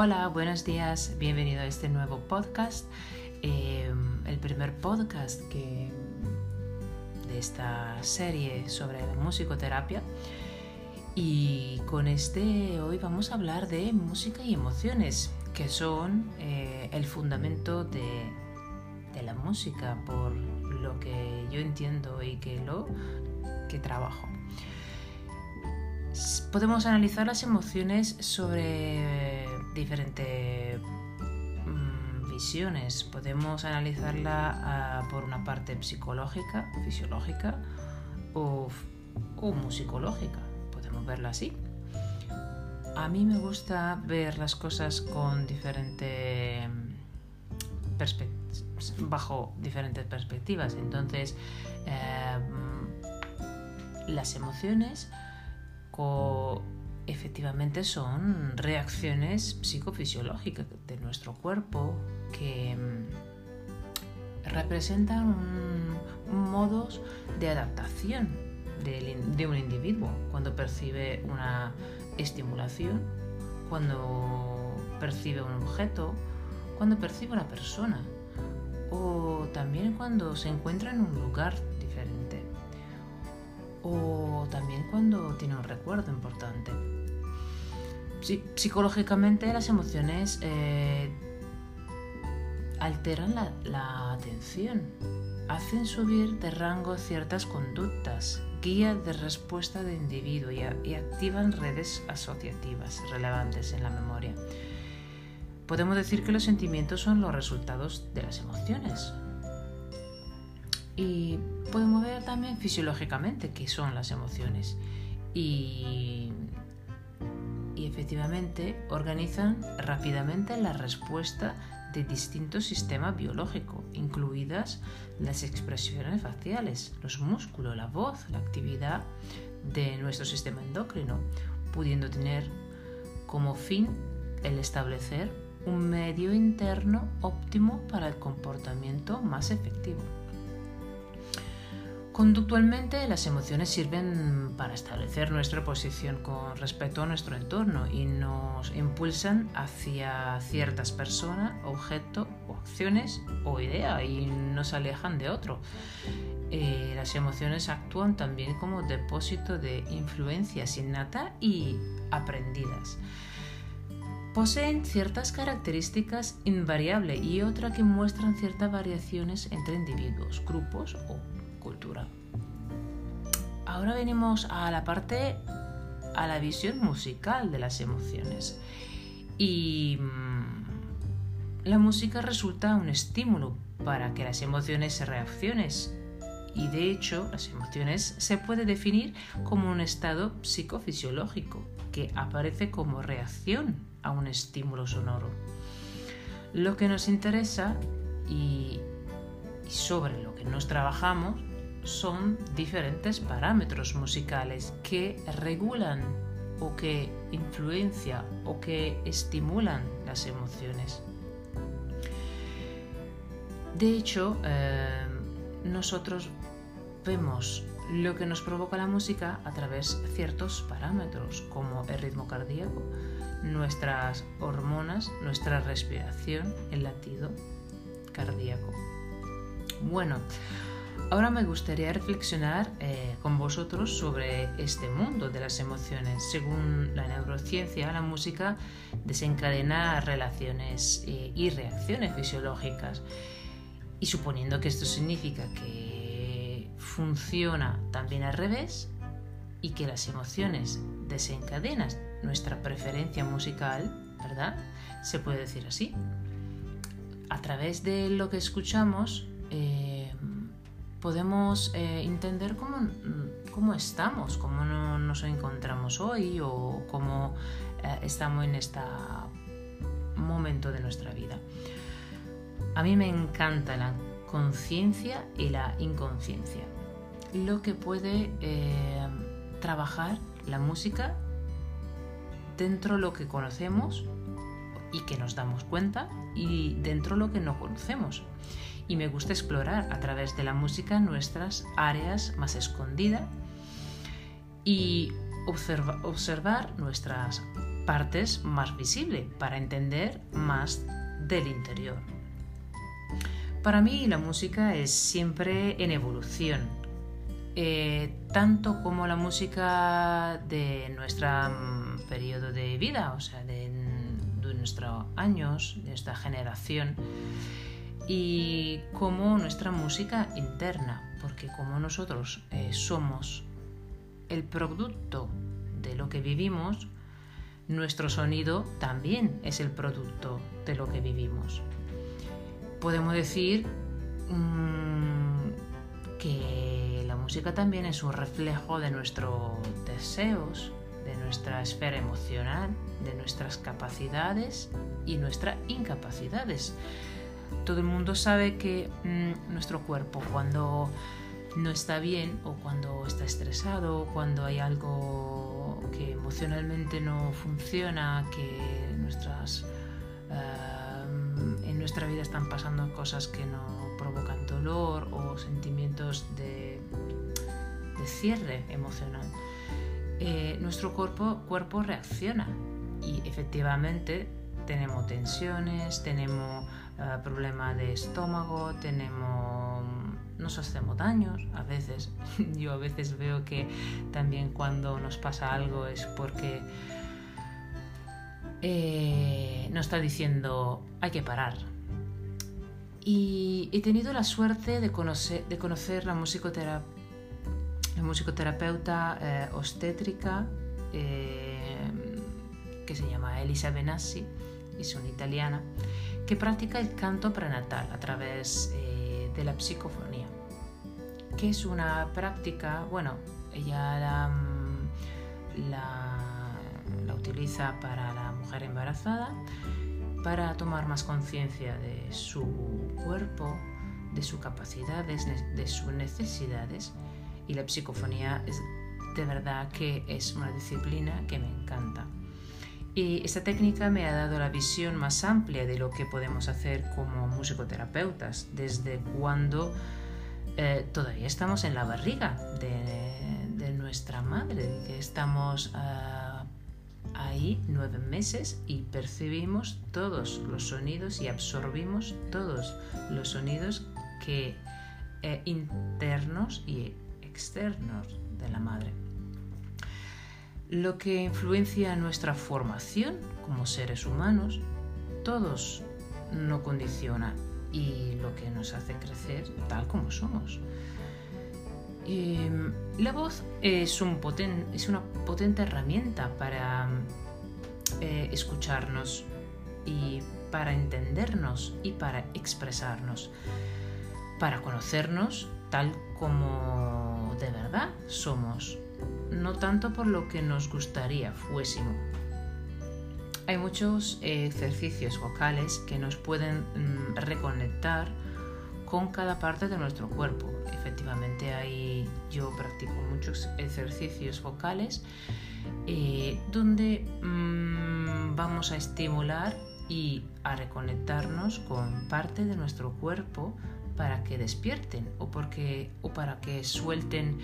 Hola, buenos días, bienvenido a este nuevo podcast, eh, el primer podcast de esta serie sobre la musicoterapia. Y con este hoy vamos a hablar de música y emociones, que son eh, el fundamento de, de la música, por lo que yo entiendo y que lo que trabajo. Podemos analizar las emociones sobre diferentes mm, visiones. Podemos analizarla ah, por una parte psicológica, fisiológica o, musicológica. Podemos verla así. A mí me gusta ver las cosas con diferentes bajo diferentes perspectivas. Entonces, eh, las emociones efectivamente son reacciones psicofisiológicas de nuestro cuerpo que mm, representan modos de adaptación de, un individuo cuando percibe una estimulación, cuando percibe un objeto, cuando percibe una persona o también cuando se encuentra en un lugar diferente o también cuando tiene un recuerdo importante. Psicológicamente las emociones eh, alteran la, atención, hacen subir de rango ciertas conductas, guía de respuesta de individuo y, y activan redes asociativas relevantes en la memoria. Podemos decir que los sentimientos son los resultados de las emociones, y podemos ver también fisiológicamente qué son las emociones. Y, efectivamente organizan rápidamente la respuesta de distintos sistemas biológicos, incluidas las expresiones faciales, los músculos, la voz, la actividad de nuestro sistema endocrino, pudiendo tener como fin el establecer un medio interno óptimo para el comportamiento más efectivo. Conductualmente, las emociones sirven para establecer nuestra posición con respecto a nuestro entorno y nos impulsan hacia ciertas personas, objetos o acciones o ideas y nos alejan de otro. Eh, las emociones actúan también como depósito de influencias innata y aprendidas. Poseen ciertas características invariables y otras que muestran ciertas variaciones entre individuos, grupos o cultura. Ahora venimos a la parte, a la visión musical de las emociones. Y mm, la música resulta un estímulo para que las emociones se reaccionen. Y de hecho, las emociones se puede definir como un estado psicofisiológico que aparece como reacción a un estímulo sonoro. Lo que nos interesa y, y sobre lo que nos trabajamos son diferentes parámetros musicales que regulan o que influencian o que estimulan las emociones. De hecho, eh, nosotros vemos lo que nos provoca la música a través de ciertos parámetros como el ritmo cardíaco, nuestras hormonas, nuestra respiración, el latido cardíaco. Bueno, Ahora me gustaría reflexionar eh, con vosotros sobre este mundo de las emociones. Según la neurociencia, la música desencadena relaciones eh, y reacciones fisiológicas. Y suponiendo que esto significa que funciona también al revés y que las emociones desencadenan nuestra preferencia musical, ¿verdad? Se puede decir así. A través de lo que escuchamos, eh, podemos eh, entender cómo, mm, cómo, estamos, cómo nos encontramos hoy o cómo eh, estamos en este momento de nuestra vida. A mí me encanta la conciencia y la inconsciencia, lo que puede eh, trabajar la música dentro de lo que conocemos y que nos damos cuenta y dentro de lo que no conocemos y me gusta explorar a través de la música nuestras áreas más escondidas y observar nuestras partes más visibles para entender más del interior. Para mí la música es siempre en evolución, eh, tanto como la música de nuestro mm, periodo de vida, o sea, de, de nuestros años, de nuestra generación, y como nuestra música interna, porque como nosotros eh, somos el producto de lo que vivimos, nuestro sonido también es el producto de lo que vivimos. Podemos decir mm, que la música también es un reflejo de nuestros deseos, de nuestra esfera emocional, de nuestras capacidades y nuestras incapacidades. Todo el mundo sabe que mm, nuestro cuerpo cuando no está bien o cuando está estresado, cuando hay algo que emocionalmente no funciona, que nuestras, en nuestra vida están pasando cosas que no provocan dolor o sentimientos de, cierre emocional, eh, nuestro cuerpo, cuerpo reacciona. Y efectivamente tenemos tensiones, tenemos eh, problemas de estómago, tenemos nos hacemos daños a veces. Yo a veces veo que también cuando nos pasa algo es porque eh, nos está diciendo hay que parar. Y he tenido la suerte de conocer, de la, musicoterapeuta eh, obstétrica eh, que se llama Elisa Benassi, es una italiana, que practica el canto prenatal a través de la psicofonía que es una práctica, bueno, ella mm, la, utiliza para la mujer embarazada, para tomar más conciencia de su cuerpo, de sus capacidades, de sus necesidades. Y la psicofonía es de verdad que es una disciplina que me encanta. Y esta técnica me ha dado la visión más amplia de lo que podemos hacer como musicoterapeutas, desde cuando eh, todavía estamos en la barriga de, nuestra madre, que estamos ah, ahí nueve meses y percibimos todos los sonidos y absorbimos todos los sonidos que eh, internos y externos de la madre. Lo que influencia nuestra formación como seres humanos, todos no condiciona y lo que nos hace crecer tal como somos. Em, la voz es, un es, una potente herramienta para eh, escucharnos y para entendernos y para expresarnos, para conocernos tal como de verdad somos, no tanto por lo que nos gustaría fuésemos. Hay muchos ejercicios vocales que nos pueden mm, reconectar con cada parte de nuestro cuerpo. Efectivamente, hay, yo practico muchos ejercicios vocales eh, donde mm, vamos a estimular y a reconectarnos con parte de nuestro cuerpo para que despierten o, porque, o para que suelten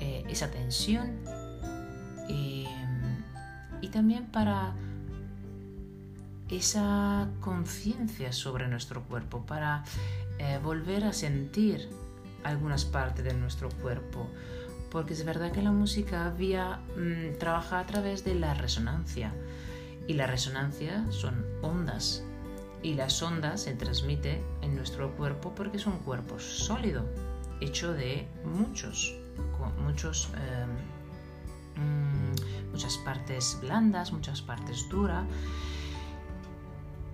eh, esa tensión eh, y también para esa conciencia sobre nuestro cuerpo, para eh, volver a sentir algunas partes de nuestro cuerpo. Porque es verdad que la música mm, trabaja a través de la resonancia. Y la resonancia son ondas. Y las ondas se transmiten en nuestro cuerpo porque es un cuerpo sólido, hecho de muchos, muchos, em, mm, muchas partes blandas, muchas partes duras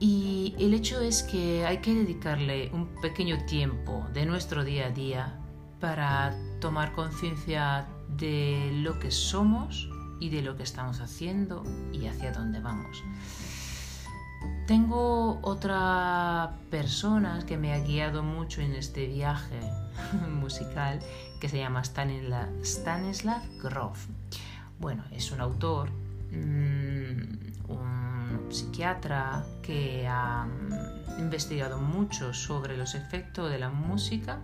y el hecho es que hay que dedicarle un pequeño tiempo de nuestro día a día para tomar conciencia de lo que somos y de lo que estamos haciendo y hacia dónde vamos. Tengo otra persona que me ha guiado mucho en este viaje musical que se llama Stanislav Grof. Bueno, es un autor, mm, un psiquiatra que ha mm, investigado mucho sobre los efectos de la música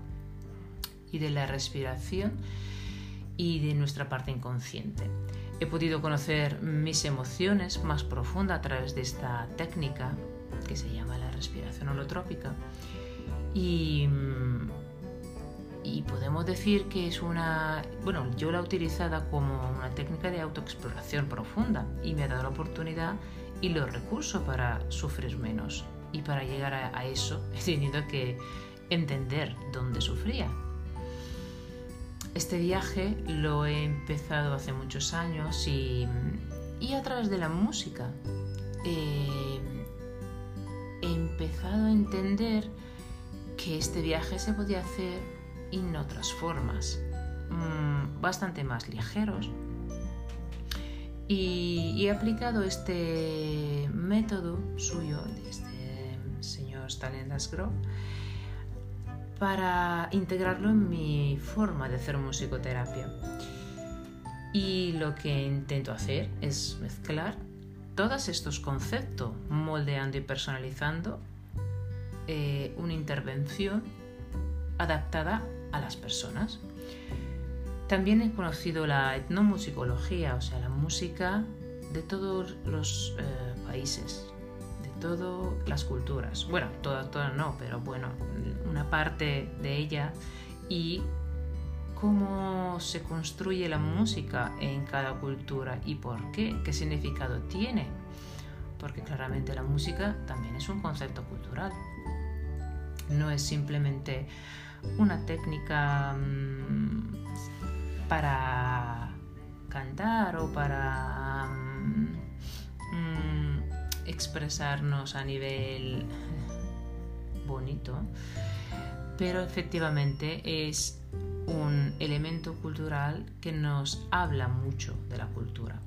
y de la respiración y de nuestra parte inconsciente. He podido conocer mis emociones más profundas a través de esta técnica que se llama la respiración holotrópica. Y, y podemos decir que es una, bueno, yo la he utilizado como una técnica de autoexploración profunda y me ha dado la oportunidad y los recursos para sufrir menos. Y para llegar a, eso he tenido que entender dónde sufría. Este viaje lo he empezado hace muchos años y, a través de la música. He empezado a entender que este viaje se podía hacer en otras formas, mm, bastante más ligeros, y, he aplicado este método suyo, de este señor Stanislas Grof, para integrarlo en mi forma de hacer musicoterapia. Y lo que intento hacer es mezclar todos estos conceptos, moldeando y personalizando eh, una intervención adaptada a las personas. También he conocido la etnomusicología, o sea, la música de todos los eh, países, de todas las culturas. Bueno, todas, todas no, pero bueno, una parte de ella y cómo se construye la música en cada cultura y por qué, qué significado tiene. Porque claramente la música también es un concepto cultural. No es simplemente una técnica mm, para cantar o para mm, expresarnos a nivel bonito, pero efectivamente es un elemento cultural que nos habla mucho de la cultura.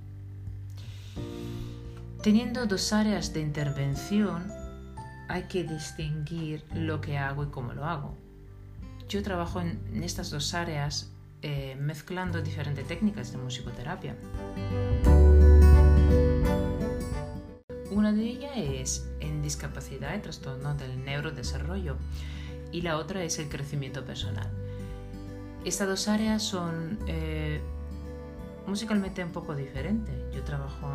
Teniendo dos áreas de intervención, hay que distinguir lo que hago y cómo lo hago. Yo trabajo en estas dos áreas eh, mezclando diferentes técnicas de musicoterapia. Una de ellas es en discapacidad y trastorno del neurodesarrollo y la otra es el crecimiento personal. Estas dos áreas son eh, musicalmente un poco diferentes. Yo trabajo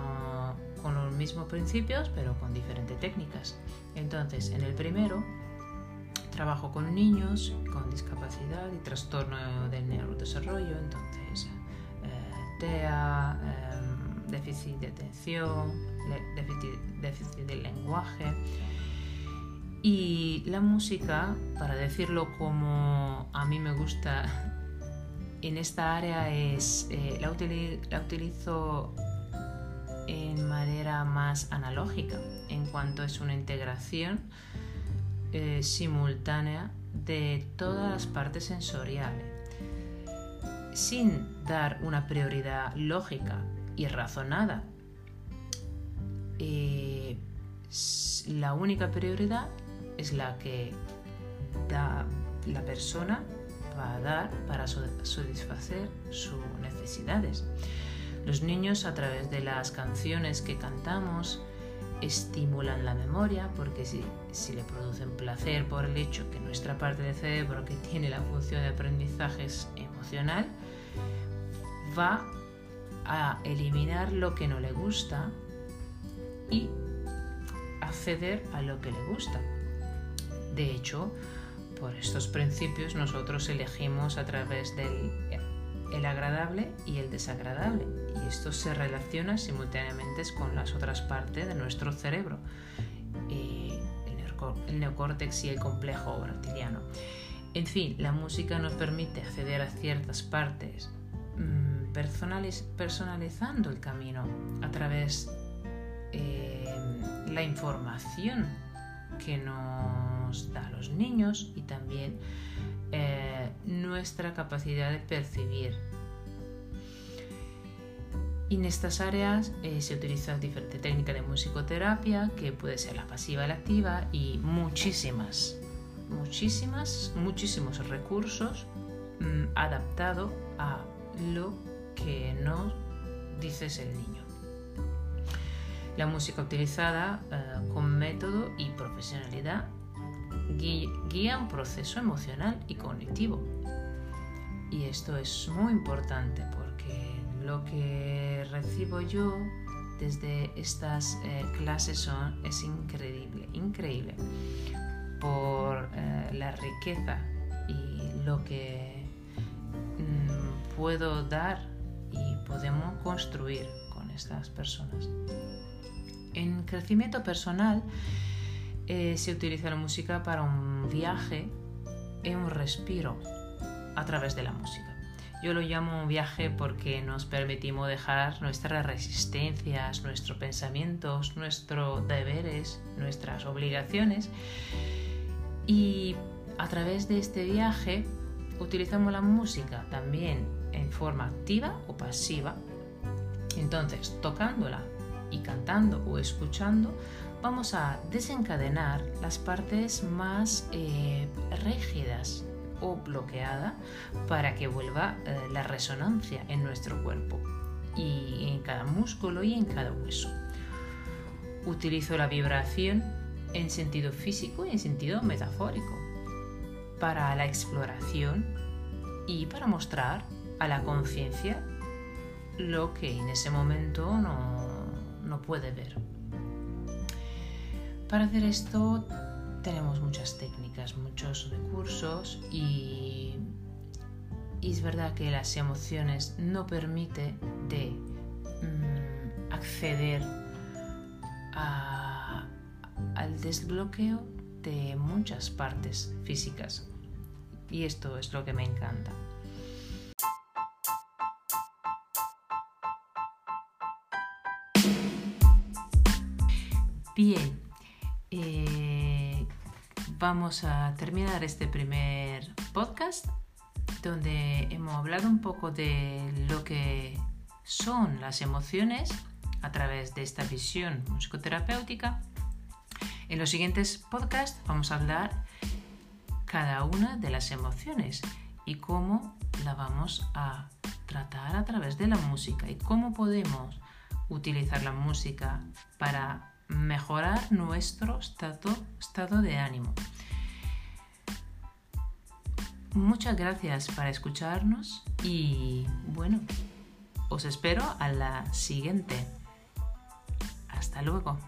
con los mismos principios pero con diferentes técnicas. Entonces, en el primero trabajo con niños con discapacidad y trastorno del neurodesarrollo, entonces eh, TEA, em, déficit de atención, déficit, déficit del lenguaje. Y la música, para decirlo como a mí me gusta en esta área, es eh, la, utilizo en manera más analógica, en cuanto es una integración eh, simultánea de todas las partes sensoriales, sin dar una prioridad lógica y razonada. Eh, la única prioridad es la que da la persona va a dar para satisfacer sus necesidades. Los niños a través de las canciones que cantamos, estimulan la memoria porque si, si, le producen placer por el hecho que nuestra parte del cerebro que tiene la función de aprendizaje es emocional va a eliminar lo que no le gusta y acceder a lo que le gusta. De hecho, por estos principios nosotros elegimos a través del el agradable y el desagradable, y esto se relaciona simultáneamente con las otras partes de nuestro cerebro, eh, el neocórtex y el complejo reptiliano. En fin, la música nos permite acceder a ciertas partes personalizando el camino a través eh, la información que nos da los niños y también eh, nuestra capacidad de percibir. En estas áreas eh, se utiliza diferentes técnicas de musicoterapia, que puede ser la pasiva la activa, y muchísimas, muchísimas, muchísimos recursos mm, adaptados a lo que nos dices el niño. La música utilizada eh, con método y profesionalidad guía un proceso emocional y cognitivo. Y esto es muy importante porque lo que recibo yo desde estas eh, clases es increíble, increíble por eh, la riqueza y lo que mm, puedo dar podemos construir con estas personas. En crecimiento personal eh, se utiliza la música para un viaje y un respiro a través de la música. Yo lo llamo un viaje porque nos permitimos dejar nuestras resistencias, nuestros pensamientos, nuestros deberes, nuestras obligaciones y a través de este viaje utilizamos la música también en forma activa o pasiva. Entonces, tocándola y cantando o escuchando, vamos a desencadenar las partes más eh, rígidas o bloqueada para que vuelva eh, la resonancia en nuestro cuerpo y en cada músculo y en cada hueso. Utilizo la vibración en sentido físico y en sentido metafórico para la exploración y para mostrar a la conciencia lo que en ese momento no, no puede ver. Para hacer esto tenemos muchas técnicas, muchos recursos y, es verdad que las emociones no permiten de mm, acceder al desbloqueo de muchas partes físicas y esto es lo que me encanta. Bien, vamos a terminar este primer podcast donde hemos hablado un poco de lo que son las emociones a través de esta visión musicoterapéutica. En los siguientes podcasts vamos a hablar cada una de las emociones y cómo la vamos a tratar a través de la música y cómo podemos utilizar la música para mejorar nuestro estado, de ánimo. Muchas gracias por escucharnos y bueno, os espero a la siguiente. Hasta luego.